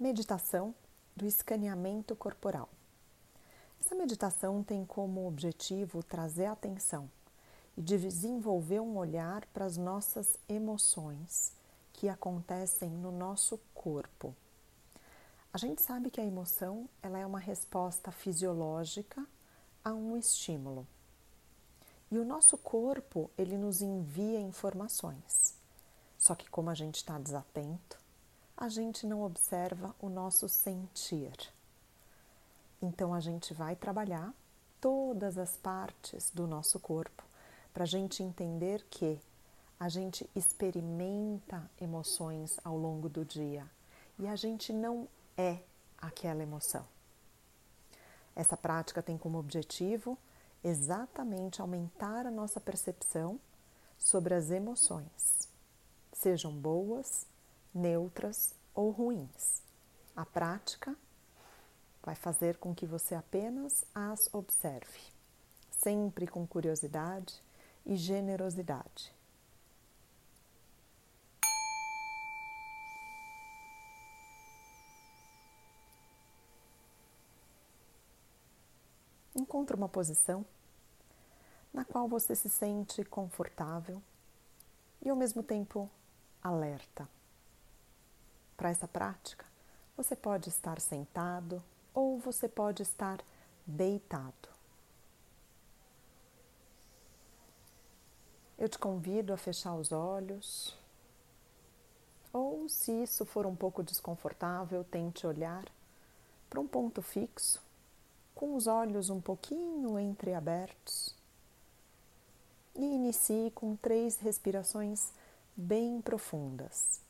Meditação do escaneamento corporal. Essa meditação tem como objetivo trazer atenção e desenvolver um olhar para as nossas emoções que acontecem no nosso corpo. A gente sabe que a emoção ela é uma resposta fisiológica a um estímulo. E o nosso corpo ele nos envia informações. Só que como a gente está desatento, a gente não observa o nosso sentir. Então a gente vai trabalhar todas as partes do nosso corpo para a gente entender que a gente experimenta emoções ao longo do dia e a gente não é aquela emoção. Essa prática tem como objetivo exatamente aumentar a nossa percepção sobre as emoções, sejam boas neutras ou ruins. A prática vai fazer com que você apenas as observe, sempre com curiosidade e generosidade. Encontre uma posição na qual você se sente confortável e ao mesmo tempo alerta. Para essa prática, você pode estar sentado ou você pode estar deitado. Eu te convido a fechar os olhos, ou se isso for um pouco desconfortável, tente olhar para um ponto fixo, com os olhos um pouquinho entreabertos. E inicie com três respirações bem profundas.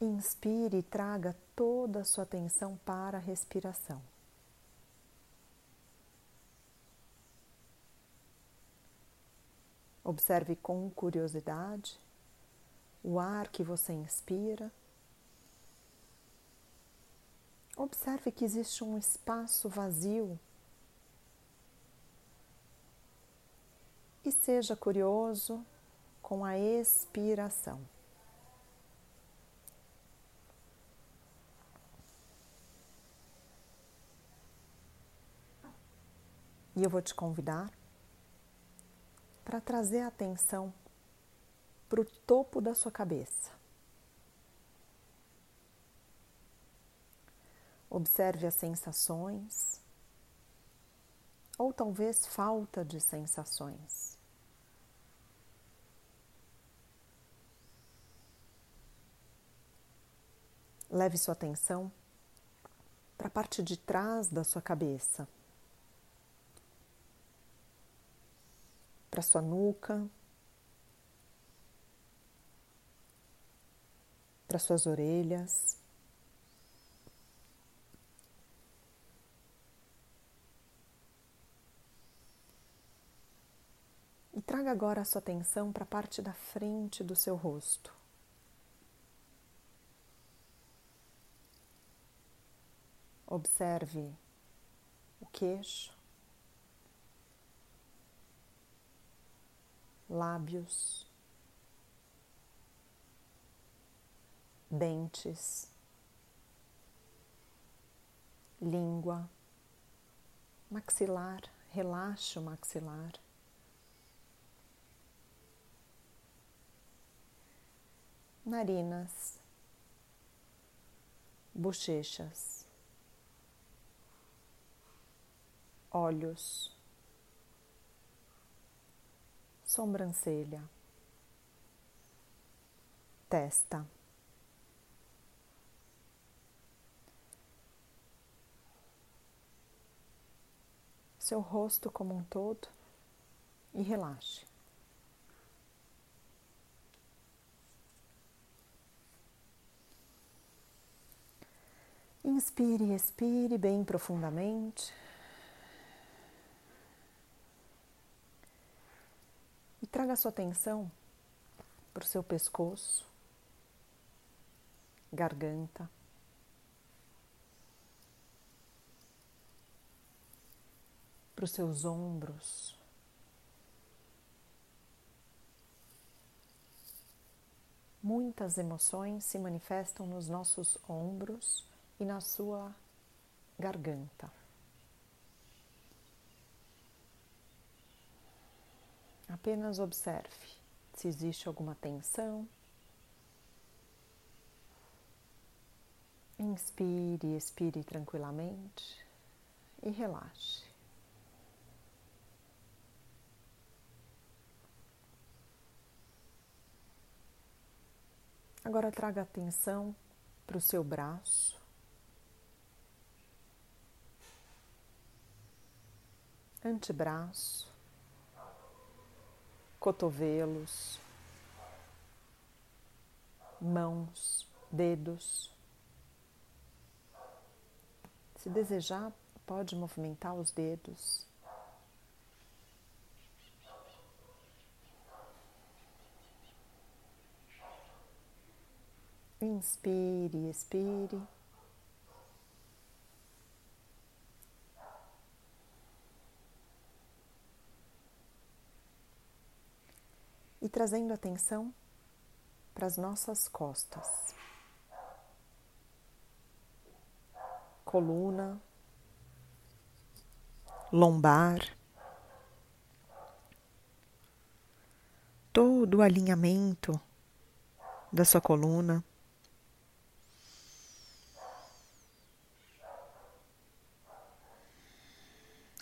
Inspire e traga toda a sua atenção para a respiração. Observe com curiosidade o ar que você inspira. Observe que existe um espaço vazio. E seja curioso com a expiração. E eu vou te convidar para trazer a atenção para o topo da sua cabeça. Observe as sensações, ou talvez falta de sensações. Leve sua atenção para a parte de trás da sua cabeça. Para sua nuca, para suas orelhas. E traga agora a sua atenção para a parte da frente do seu rosto. Observe o queixo, lábios, dentes, língua, maxilar, relaxa o maxilar. Narinas, bochechas, olhos sobrancelha, testa. Seu rosto como um todo e relaxe. Inspire e expire bem profundamente. Traga sua atenção para o seu pescoço, garganta, para os seus ombros, Muitas emoções se manifestam nos nossos ombros e na sua garganta. Apenas observe se existe alguma tensão. Inspire, expire tranquilamente e relaxe. Agora traga atenção para o seu braço. Antebraço cotovelos, mãos, dedos. Se desejar, pode movimentar os dedos. Inspire, expire. E trazendo atenção para as nossas costas, coluna, lombar, todo o alinhamento da sua coluna.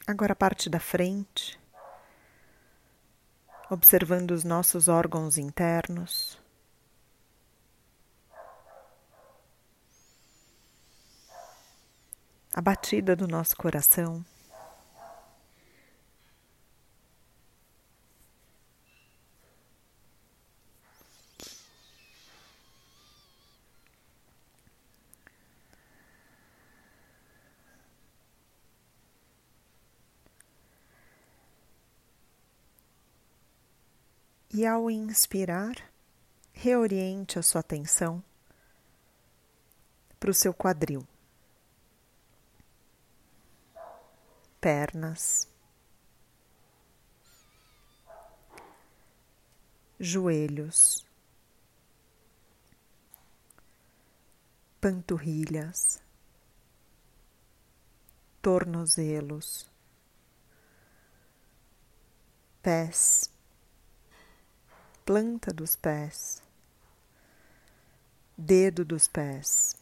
Agora a parte da frente observando os nossos órgãos internos. A batida do nosso coração. E ao inspirar, reoriente a sua atenção para o seu quadril, pernas, joelhos, panturrilhas, tornozelos, pés planta dos pés, dedo dos pés.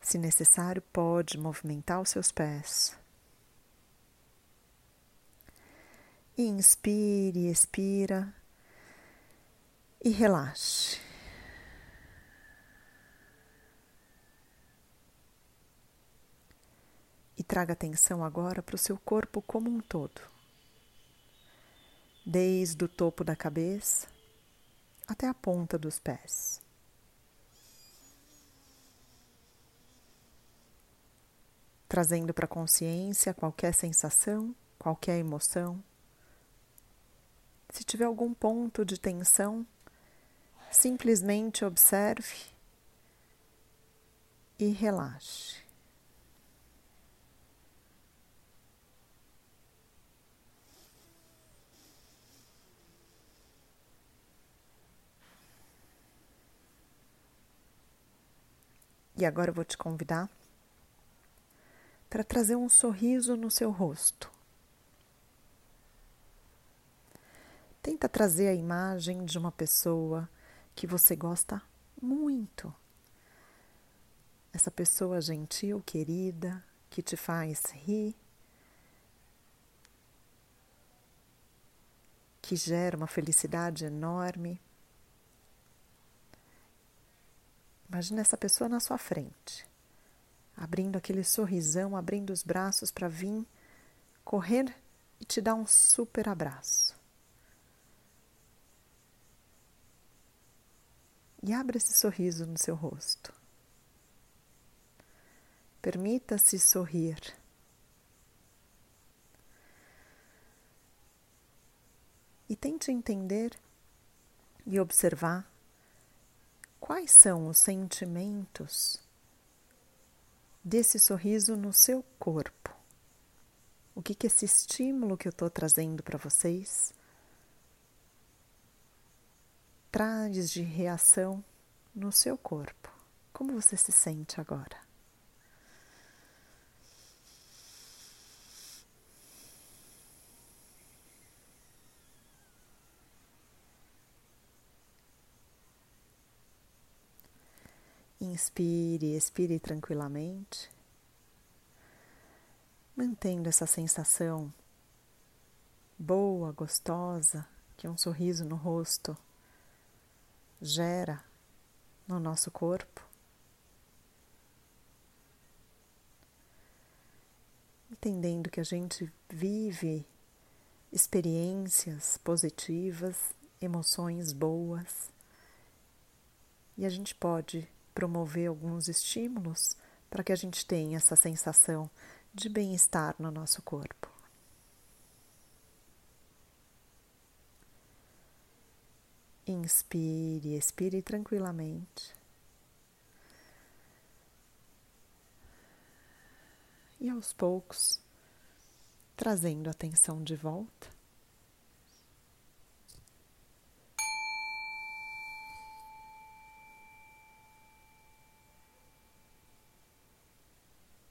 Se necessário, pode movimentar os seus pés. Inspire, expira e relaxe. E traga atenção agora para o seu corpo como um todo, desde o topo da cabeça até a ponta dos pés. Trazendo para a consciência qualquer sensação, qualquer emoção. Se tiver algum ponto de tensão, simplesmente observe e relaxe. E agora eu vou te convidar para trazer um sorriso no seu rosto. Tenta trazer a imagem de uma pessoa que você gosta muito. Essa pessoa gentil, querida, que te faz rir, que gera uma felicidade enorme. Imagina essa pessoa na sua frente, abrindo aquele sorrisão, abrindo os braços para vir correr e te dar um super abraço. E abra esse sorriso no seu rosto. Permita-se sorrir. E tente entender e observar Quais são os sentimentos desse sorriso no seu corpo? O que, que esse estímulo que eu estou trazendo para vocês traz de reação no seu corpo? Como você se sente agora? Inspire, expire tranquilamente, mantendo essa sensação boa, gostosa que um sorriso no rosto gera no nosso corpo. Entendendo que a gente vive experiências positivas, emoções boas, e a gente pode promover alguns estímulos para que a gente tenha essa sensação de bem-estar no nosso corpo. Inspire, expire tranquilamente. E aos poucos, trazendo a atenção de volta